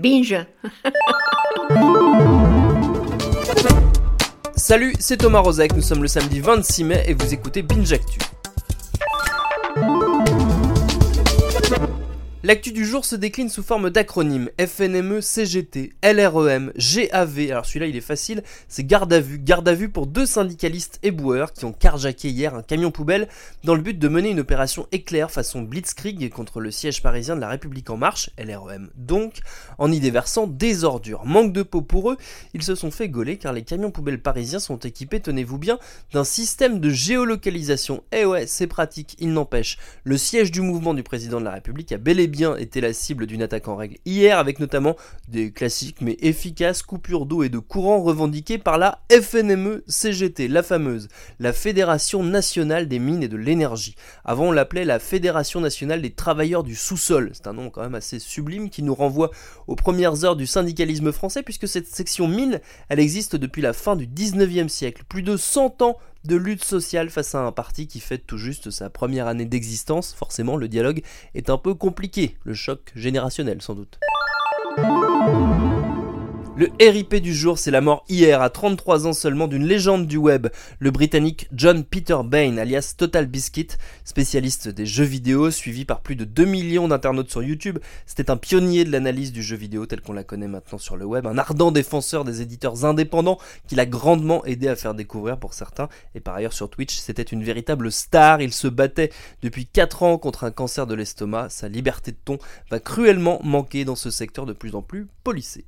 Binge. Salut, c'est Thomas Rozek, nous sommes le samedi 26 mai et vous écoutez Binge Actu. L'actu du jour se décline sous forme d'acronymes FNME, CGT, LREM, GAV. Alors celui-là il est facile, c'est garde à vue. Garde à vue pour deux syndicalistes éboueurs qui ont carjacké hier un camion poubelle dans le but de mener une opération éclair façon Blitzkrieg contre le siège parisien de la République en marche, LREM donc, en y déversant des ordures. Manque de peau pour eux, ils se sont fait gauler car les camions poubelles parisiens sont équipés, tenez-vous bien, d'un système de géolocalisation. Eh ouais, c'est pratique, il n'empêche. Le siège du mouvement du président de la République a bel et bien la cible d'une attaque en règle. Hier, avec notamment des classiques mais efficaces coupures d'eau et de courant revendiquées par la FNME CGT, la fameuse, la Fédération nationale des mines et de l'énergie. Avant on l'appelait la Fédération nationale des travailleurs du sous-sol, c'est un nom quand même assez sublime qui nous renvoie aux premières heures du syndicalisme français puisque cette section mine, elle existe depuis la fin du 19e siècle, plus de 100 ans de lutte sociale face à un parti qui fête tout juste sa première année d'existence, forcément le dialogue est un peu compliqué, le choc générationnel sans doute. Le RIP du jour, c'est la mort hier, à 33 ans seulement, d'une légende du web, le britannique John Peter Bain, alias Total Biscuit, spécialiste des jeux vidéo, suivi par plus de 2 millions d'internautes sur YouTube. C'était un pionnier de l'analyse du jeu vidéo tel qu'on la connaît maintenant sur le web, un ardent défenseur des éditeurs indépendants qui l'a grandement aidé à faire découvrir pour certains. Et par ailleurs sur Twitch, c'était une véritable star, il se battait depuis 4 ans contre un cancer de l'estomac. Sa liberté de ton va cruellement manquer dans ce secteur de plus en plus policé.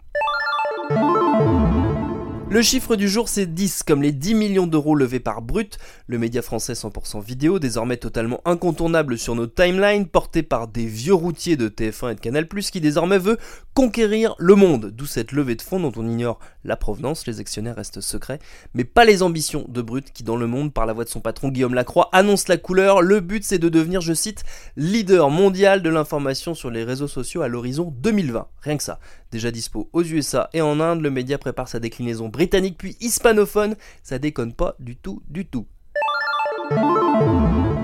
Le chiffre du jour c'est 10, comme les 10 millions d'euros levés par Brut, le média français 100% vidéo, désormais totalement incontournable sur nos timelines, porté par des vieux routiers de TF1 et de Canal+, qui désormais veut conquérir le monde, d'où cette levée de fonds dont on ignore la provenance, les actionnaires restent secrets, mais pas les ambitions de Brut qui dans le monde, par la voix de son patron Guillaume Lacroix, annonce la couleur, le but c'est de devenir, je cite, leader mondial de l'information sur les réseaux sociaux à l'horizon 2020, rien que ça. Déjà dispo aux USA et en Inde, le média prépare sa déclinaison britannique puis hispanophone, ça déconne pas du tout, du tout.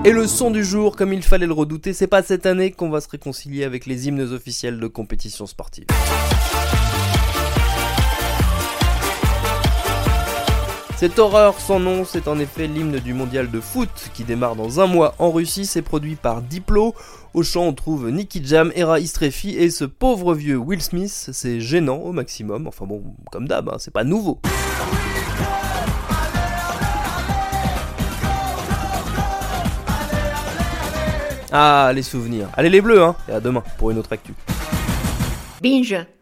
Et le son du jour, comme il fallait le redouter, c'est pas cette année qu'on va se réconcilier avec les hymnes officiels de compétition sportive. Cette horreur sans nom, c'est en effet l'hymne du mondial de foot qui démarre dans un mois en Russie. C'est produit par Diplo. Au chant, on trouve Nicky Jam, Era Istrefi et ce pauvre vieux Will Smith. C'est gênant au maximum. Enfin bon, comme d'hab, hein, c'est pas nouveau. Ah, les souvenirs. Allez les bleus, hein. Et à demain pour une autre actu. Binge.